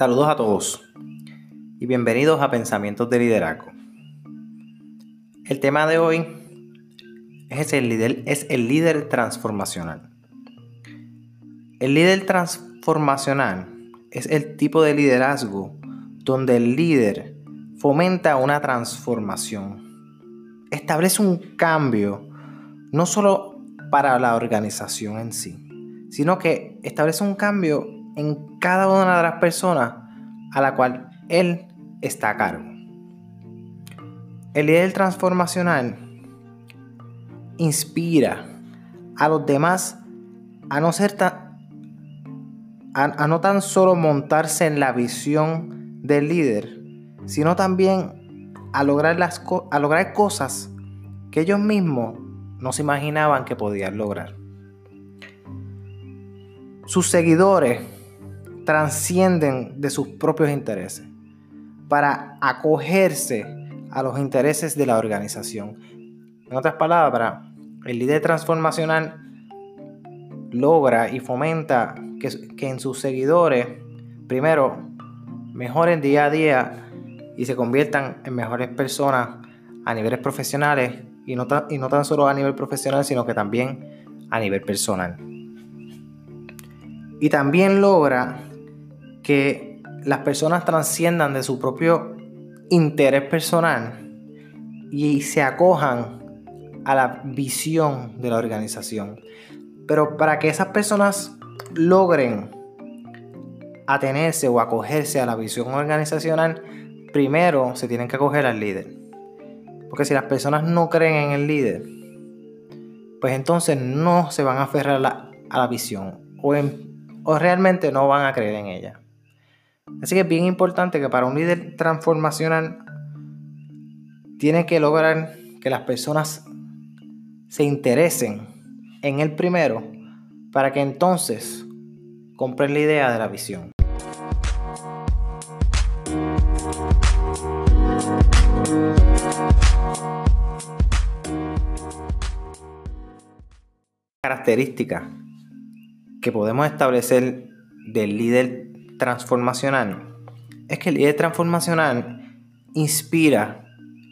Saludos a todos y bienvenidos a Pensamientos de Liderazgo. El tema de hoy es el líder, es el líder transformacional. El líder transformacional es el tipo de liderazgo donde el líder fomenta una transformación, establece un cambio no solo para la organización en sí, sino que establece un cambio en cada una de las personas a la cual él está a cargo. El líder transformacional inspira a los demás a no ser tan, a, no tan solo montarse en la visión del líder, sino también a lograr, las, a lograr cosas que ellos mismos no se imaginaban que podían lograr. Sus seguidores transcienden de sus propios intereses para acogerse a los intereses de la organización. En otras palabras, el líder transformacional logra y fomenta que, en sus seguidores, primero, mejoren día a día y se conviertan en mejores personas a niveles profesionales y no, y no tan solo a nivel profesional, sino que también a nivel personal. Y también logra que las personas trasciendan de su propio interés personal y se acojan a la visión de la organización. Pero para que esas personas logren atenerse o acogerse a la visión organizacional, primero se tienen que acoger al líder. Porque si las personas no creen en el líder, pues entonces no se van a aferrar a la, visión o, o realmente no van a creer en ella. Así que es bien importante que para un líder transformacional tiene que lograr que las personas se interesen en el primero para que entonces compren la idea de la visión. Característica que podemos establecer del líder transformacional es que el líder transformacional inspira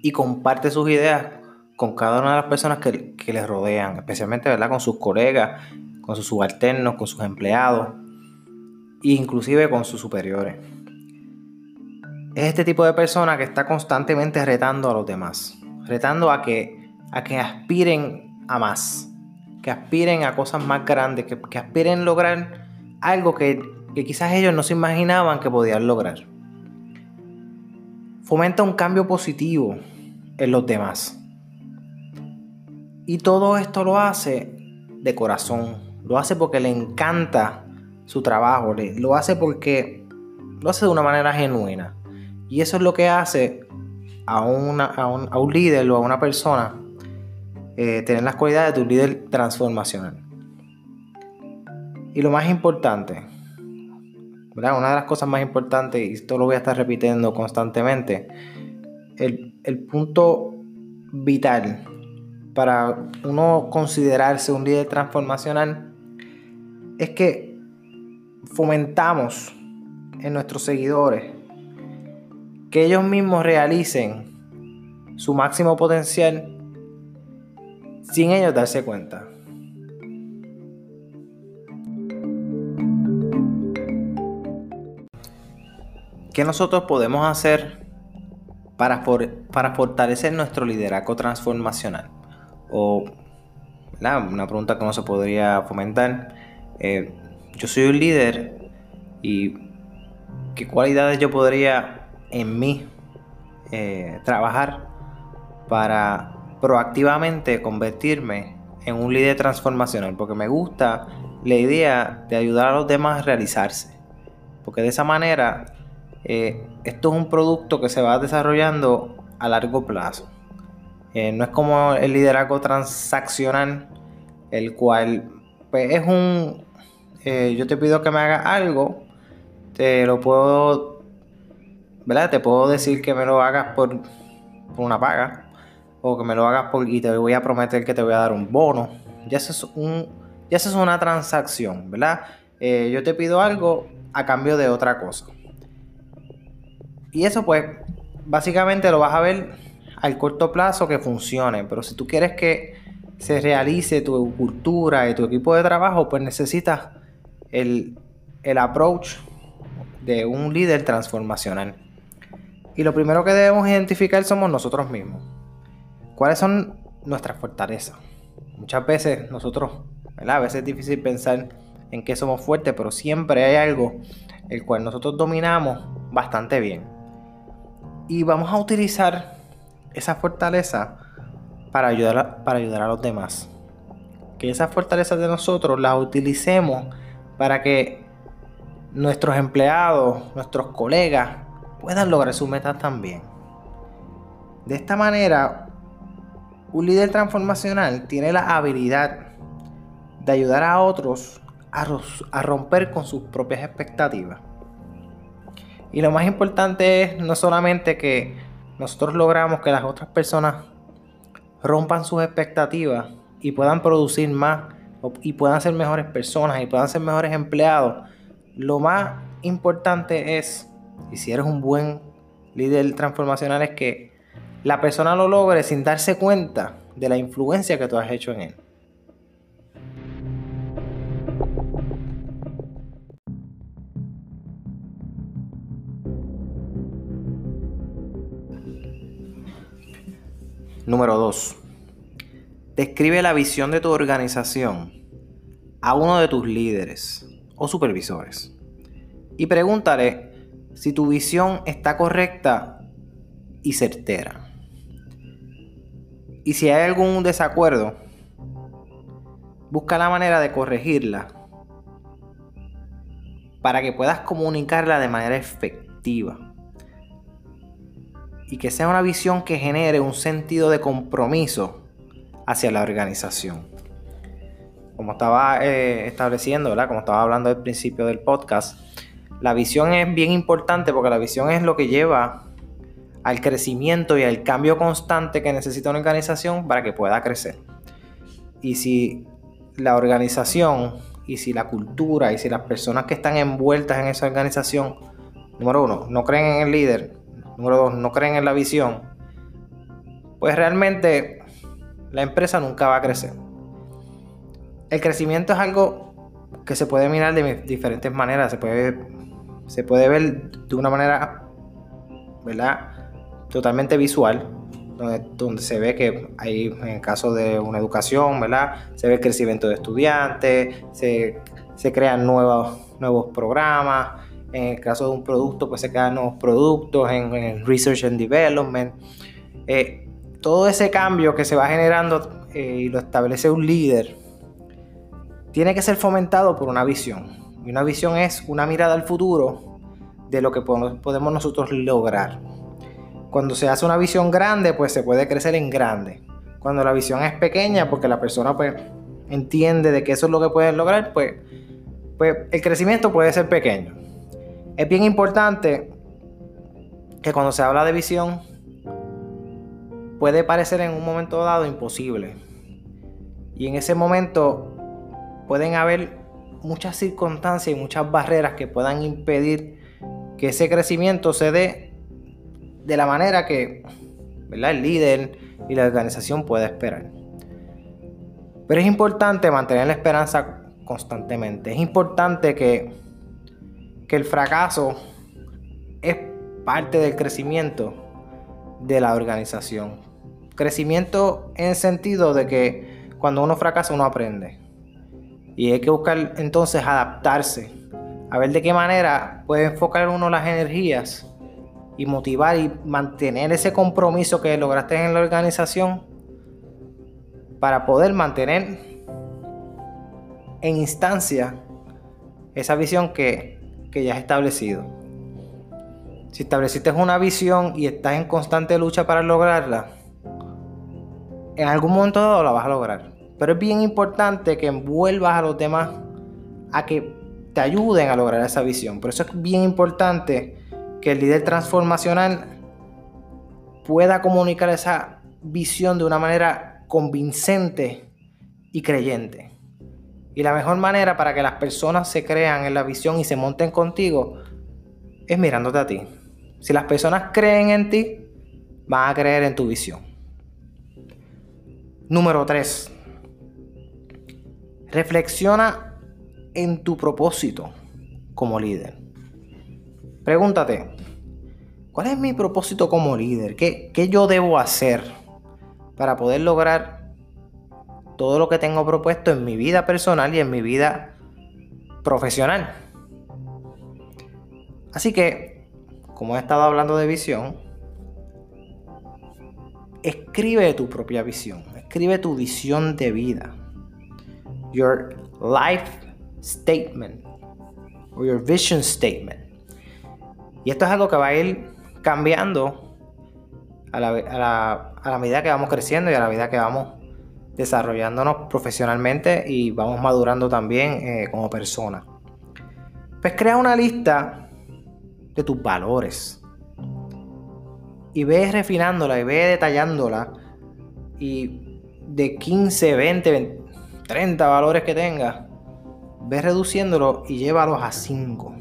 y comparte sus ideas con cada una de las personas que, que les rodean, especialmente ¿verdad? con sus colegas, con sus subalternos, con sus empleados e inclusive con sus superiores. Es este tipo de persona que está constantemente retando a los demás, retando a que, a que aspiren a más, que aspiren a cosas más grandes, que, que aspiren a lograr algo que que quizás ellos no se imaginaban que podían lograr. Fomenta un cambio positivo en los demás. Y todo esto lo hace de corazón. Lo hace porque le encanta su trabajo. Lo hace porque lo hace de una manera genuina. Y eso es lo que hace a, un, líder o a una persona eh, tener las cualidades de un líder transformacional. Y lo más importante, una de las cosas más importantes, y esto lo voy a estar repitiendo constantemente, el, el punto vital para uno considerarse un líder transformacional es que fomentamos en nuestros seguidores que ellos mismos realicen su máximo potencial sin ellos darse cuenta. ¿Qué nosotros podemos hacer para, para fortalecer nuestro liderazgo transformacional? O una pregunta que no se podría fomentar. Eh, yo soy un líder y qué cualidades yo podría en mí eh, trabajar para proactivamente convertirme en un líder transformacional, porque me gusta la idea de ayudar a los demás a realizarse, porque de esa manera eh, esto es un producto que se va desarrollando a largo plazo. Eh, no es como el liderazgo transaccional, el cual pues, es un... Eh, yo te pido que me hagas algo, te lo puedo... ¿Verdad? Te puedo decir que me lo hagas por, una paga o que me lo hagas por, y te voy a prometer que te voy a dar un bono. Ya eso es, un, ya eso es una transacción, ¿verdad? yo te pido algo a cambio de otra cosa. Y eso pues básicamente lo vas a ver al corto plazo que funcione, pero si tú quieres que se realice tu cultura y tu equipo de trabajo, pues necesitas el, el approach de un líder transformacional. Y lo primero que debemos identificar somos nosotros mismos. ¿Cuáles son nuestras fortalezas? Muchas veces nosotros. A veces es difícil pensar en qué somos fuertes, pero siempre hay algo el cual nosotros dominamos bastante bien. Y vamos a utilizar esa fortaleza para ayudar a, para ayudar a los demás. Que esas fortalezas de nosotros las utilicemos para que nuestros empleados, nuestros colegas puedan lograr sus metas también. De esta manera, un líder transformacional tiene la habilidad de ayudar a otros a, romper con sus propias expectativas. Y lo más importante es no solamente que nosotros logramos que las otras personas rompan sus expectativas y puedan producir más y puedan ser mejores personas y puedan ser mejores empleados. Lo más importante es, y si eres un buen líder transformacional, es que la persona lo logre sin darse cuenta de la influencia que tú has hecho en él. Número 2. Describe la visión de tu organización a uno de tus líderes o supervisores y pregúntale si tu visión está correcta y certera. Y si hay algún desacuerdo, busca la manera de corregirla para que puedas comunicarla de manera efectiva. Y que sea una visión que genere un sentido de compromiso hacia la organización. Como estaba eh, estableciendo, como estaba hablando al principio del podcast, la visión es bien importante porque la visión es lo que lleva al crecimiento y al cambio constante que necesita una organización para que pueda crecer. Y si la organización y si la cultura y si las personas que están envueltas en esa organización, número uno, no creen en el líder, número dos, no creen en la visión, pues realmente la empresa nunca va a crecer. El crecimiento es algo que se puede mirar de diferentes maneras, se puede, se puede ver de una manera, ¿verdad? totalmente visual, donde, se ve que hay, en el caso de una educación, ¿verdad? Se ve el crecimiento de estudiantes, se, crean nuevos, nuevos programas, en el caso de un producto, pues se crean nuevos productos en, Research and Development. Eh, todo ese cambio que se va generando eh, y lo establece un líder, tiene que ser fomentado por una visión. Y una visión es una mirada al futuro de lo que podemos nosotros lograr. Cuando se hace una visión grande, pues se puede crecer en grande. Cuando la visión es pequeña, porque la persona pues entiende de que eso es lo que puede lograr, pues, pues el crecimiento puede ser pequeño. Es bien importante que cuando se habla de visión, puede parecer en un momento dado imposible. Y en ese momento pueden haber muchas circunstancias y muchas barreras que puedan impedir que ese crecimiento se dé de la manera que el líder y la organización pueda esperar. Pero es importante mantener la esperanza constantemente. Es importante que, que el fracaso es parte del crecimiento de la organización. Crecimiento en el sentido de que cuando uno fracasa uno aprende. Y hay que buscar entonces adaptarse. A ver de qué manera puede enfocar uno las energías y motivar y mantener ese compromiso que lograste en la organización para poder mantener en instancia esa visión que, ya has establecido. Si estableciste una visión y estás en constante lucha para lograrla, en algún momento dado la vas a lograr. Pero es bien importante que envuelvas a los demás a que te ayuden a lograr esa visión. Por eso es bien importante que el líder transformacional pueda comunicar esa visión de una manera convincente y creyente. Y la mejor manera para que las personas se crean en la visión y se monten contigo es mirándote a ti. Si las personas creen en ti, van a creer en tu visión. Número 3. Reflexiona en tu propósito como líder. Pregúntate, ¿cuál es mi propósito como líder? ¿Qué, ¿Qué, yo debo hacer para poder lograr todo lo que tengo propuesto en mi vida personal y en mi vida profesional? Así que, como he estado hablando de visión, escribe tu propia visión, escribe tu visión de vida. Your life statement o your vision statement. Y esto es algo que va a ir cambiando a la, medida que vamos creciendo y a la medida que vamos desarrollándonos profesionalmente y vamos madurando también eh, como persona. Pues crea una lista de tus valores. Y ve refinándola y ve detallándola. Y de 15, 20, 30 valores que tengas, ve reduciéndolo y llévalos a 5.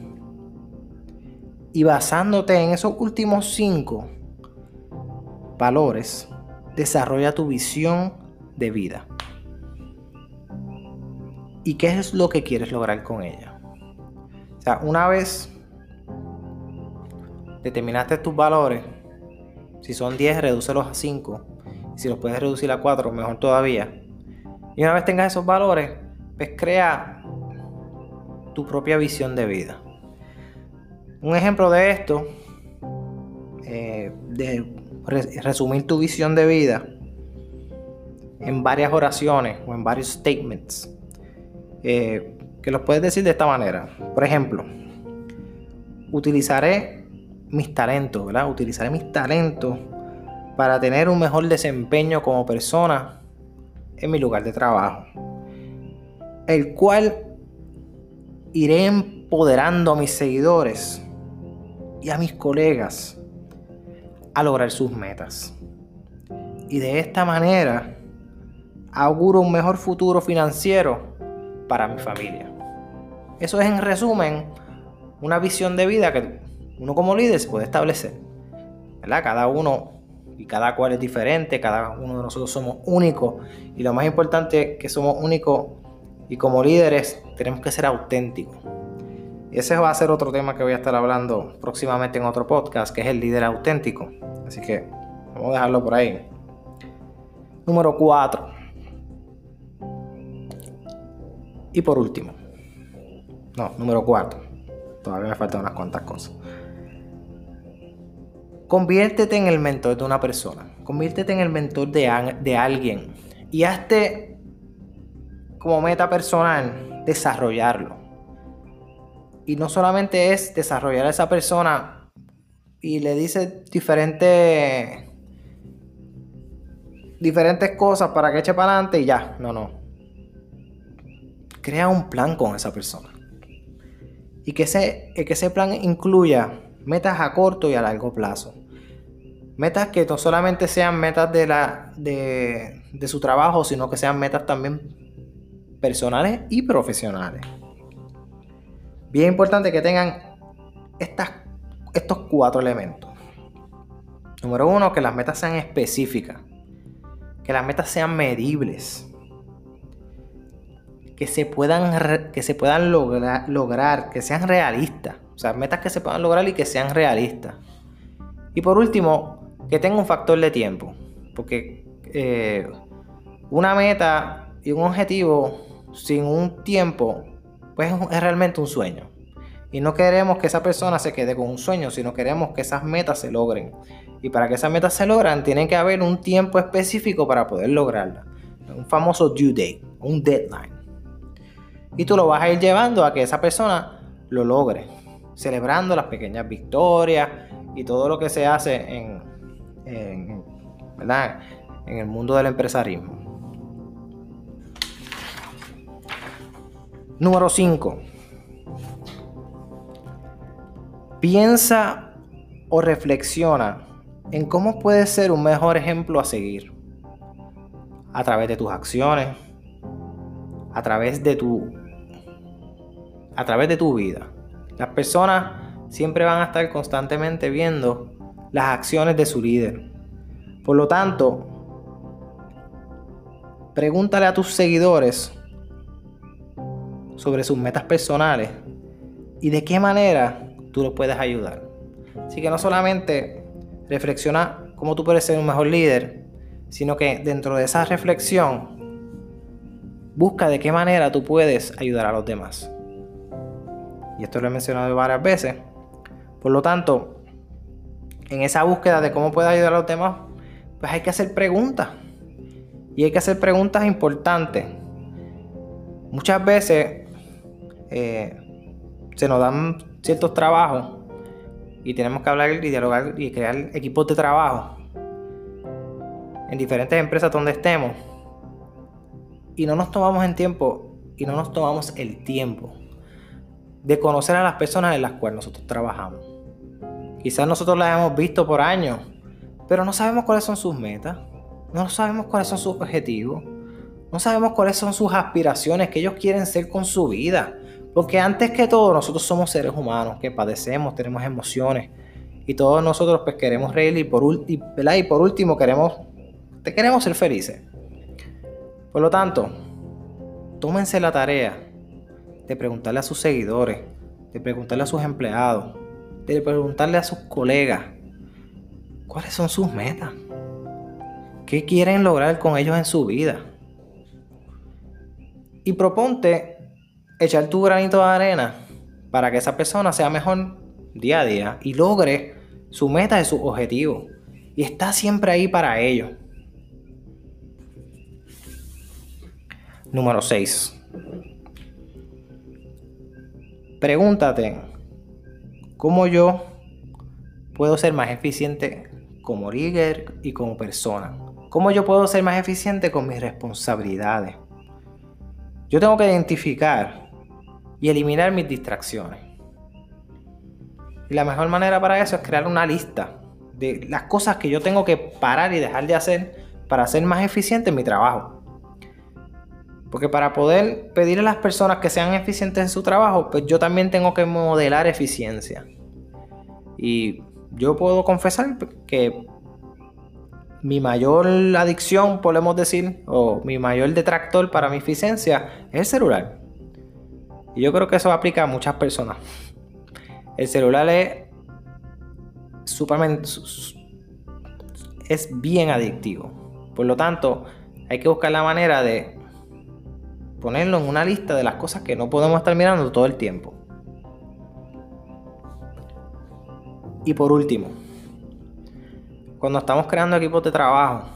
Y basándote en esos últimos 5 valores, desarrolla tu visión de vida. ¿Y qué es lo que quieres lograr con ella? O sea, una vez determinaste tus valores, si son 10, redúcelos a 5. Si los puedes reducir a 4, mejor todavía. Y una vez tengas esos valores, pues crea tu propia visión de vida. Un ejemplo de esto, eh, de resumir tu visión de vida en varias oraciones o en varios statements, eh, que los puedes decir de esta manera. Por ejemplo, utilizaré mis talentos, ¿verdad? Utilizaré mis talentos para tener un mejor desempeño como persona en mi lugar de trabajo. El cual iré empoderando a mis seguidores y a mis colegas a lograr sus metas. Y de esta manera auguro un mejor futuro financiero para mi familia. Eso es en resumen una visión de vida que uno como líder se puede establecer. ¿verdad? Cada uno y cada cual es diferente, cada uno de nosotros somos únicos y lo más importante es que somos únicos y como líderes tenemos que ser auténticos. Ese va a ser otro tema que voy a estar hablando próximamente en otro podcast, que es el líder auténtico. Así que vamos a dejarlo por ahí. Número 4. Y por último. No, número 4. Todavía me faltan unas cuantas cosas. Conviértete en el mentor de una persona. Conviértete en el mentor de, de alguien. Y hazte como meta personal desarrollarlo. Y no solamente es desarrollar a esa persona y le dice diferentes diferentes cosas para que eche para adelante y ya. No, no. Crea un plan con esa persona. Y que ese, que ese plan incluya metas a corto y a largo plazo. Metas que no solamente sean metas de, la, de, su trabajo, sino que sean metas también personales y profesionales. Bien importante que tengan estas, estos cuatro elementos. Número uno, que las metas sean específicas. Que las metas sean medibles. Que se puedan, que se puedan lograr, que sean realistas. O sea, metas que se puedan lograr y que sean realistas. Y por último, que tenga un factor de tiempo. Porque eh, una meta y un objetivo sin un tiempo, pues es realmente un sueño. Y no queremos que esa persona se quede con un sueño, sino queremos que esas metas se logren. Y para que esas metas se logren, tiene que haber un tiempo específico para poder lograrla. Un famoso due date, un deadline. Y tú lo vas a ir llevando a que esa persona lo logre celebrando las pequeñas victorias y todo lo que se hace en, en, en el mundo del empresarismo. Número 5. Piensa o reflexiona en cómo puedes ser un mejor ejemplo a seguir. A través de tus acciones, a través de tu a través de tu vida. Las personas siempre van a estar constantemente viendo las acciones de su líder. Por lo tanto, pregúntale a tus seguidores sobre sus metas personales y de qué manera tú los puedes ayudar. Así que no solamente reflexiona cómo tú puedes ser un mejor líder, sino que dentro de esa reflexión busca de qué manera tú puedes ayudar a los demás. Y esto lo he mencionado varias veces. Por lo tanto, en esa búsqueda de cómo puedes ayudar a los demás, pues hay que hacer preguntas. Y hay que hacer preguntas importantes. Muchas veces eh, se nos dan ciertos trabajos y tenemos que hablar y dialogar y crear equipos de trabajo en diferentes empresas donde estemos y no nos tomamos el tiempo y no nos tomamos el tiempo de conocer a las personas en las cuales nosotros trabajamos. Quizás nosotros las hemos visto por años, pero no sabemos cuáles son sus metas, no sabemos cuáles son sus objetivos, no sabemos cuáles son sus aspiraciones, que ellos quieren ser con su vida. Porque antes que todo nosotros somos seres humanos que padecemos, tenemos emociones y todos nosotros pues queremos reír y por, y por último queremos, queremos ser felices. Por lo tanto, tómense la tarea de preguntarle a sus seguidores, de preguntarle a sus empleados, de preguntarle a sus colegas cuáles son sus metas, qué quieren lograr con ellos en su vida. Y proponte echar tu granito de arena para que esa persona sea mejor día a día y logre su meta y su objetivo. Y está siempre ahí para ellos. Número 6. Pregúntate, ¿cómo yo puedo ser más eficiente como líder y como persona? ¿Cómo yo puedo ser más eficiente con mis responsabilidades? Yo tengo que identificar y eliminar mis distracciones. Y la mejor manera para eso es crear una lista de las cosas que yo tengo que parar y dejar de hacer para ser más eficiente en mi trabajo. Porque para poder pedirle a las personas que sean eficientes en su trabajo, pues yo también tengo que modelar eficiencia. Y yo puedo confesar que mi mayor adicción, podemos decir, o mi mayor detractor para mi eficiencia es el celular. Y yo creo que eso aplica a muchas personas. El celular es supermente es bien adictivo. Por lo tanto, hay que buscar la manera de ponerlo en una lista de las cosas que no podemos estar mirando todo el tiempo. Y por último, cuando estamos creando equipos de trabajo,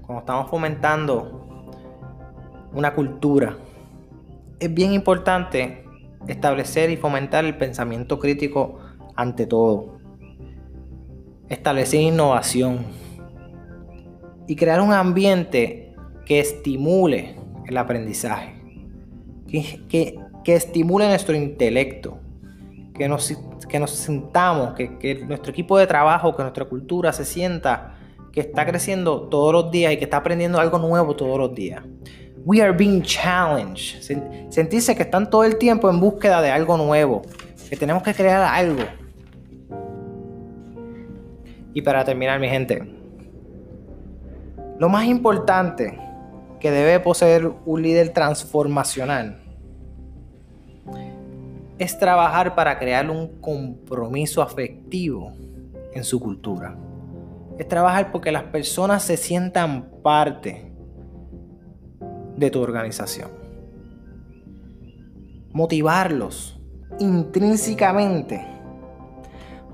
cuando estamos fomentando una cultura, es bien importante establecer y fomentar el pensamiento crítico ante todo. Establecer innovación y crear un ambiente que estimule el aprendizaje, que, que, estimule nuestro intelecto, que nos, que nos sintamos, que, que nuestro equipo de trabajo, que nuestra cultura se sienta que está creciendo todos los días y que está aprendiendo algo nuevo todos los días. We are being challenged. Sentirse que están todo el tiempo en búsqueda de algo nuevo, que tenemos que crear algo. Y para terminar, mi gente, lo más importante que debe poseer un líder transformacional es trabajar para crear un compromiso afectivo en su cultura. Es trabajar porque las personas se sientan parte de tu organización. Motivarlos intrínsecamente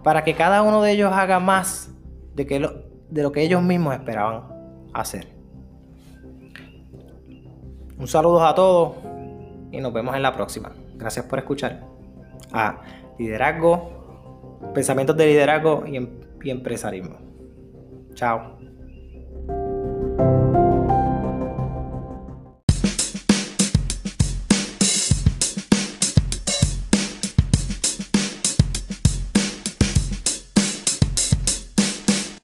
para que cada uno de ellos haga más de, que de lo que ellos mismos esperaban hacer. Un saludo a todos y nos vemos en la próxima. Gracias por escuchar a liderazgo, pensamientos de liderazgo y, em-, y empresarismo. Chao.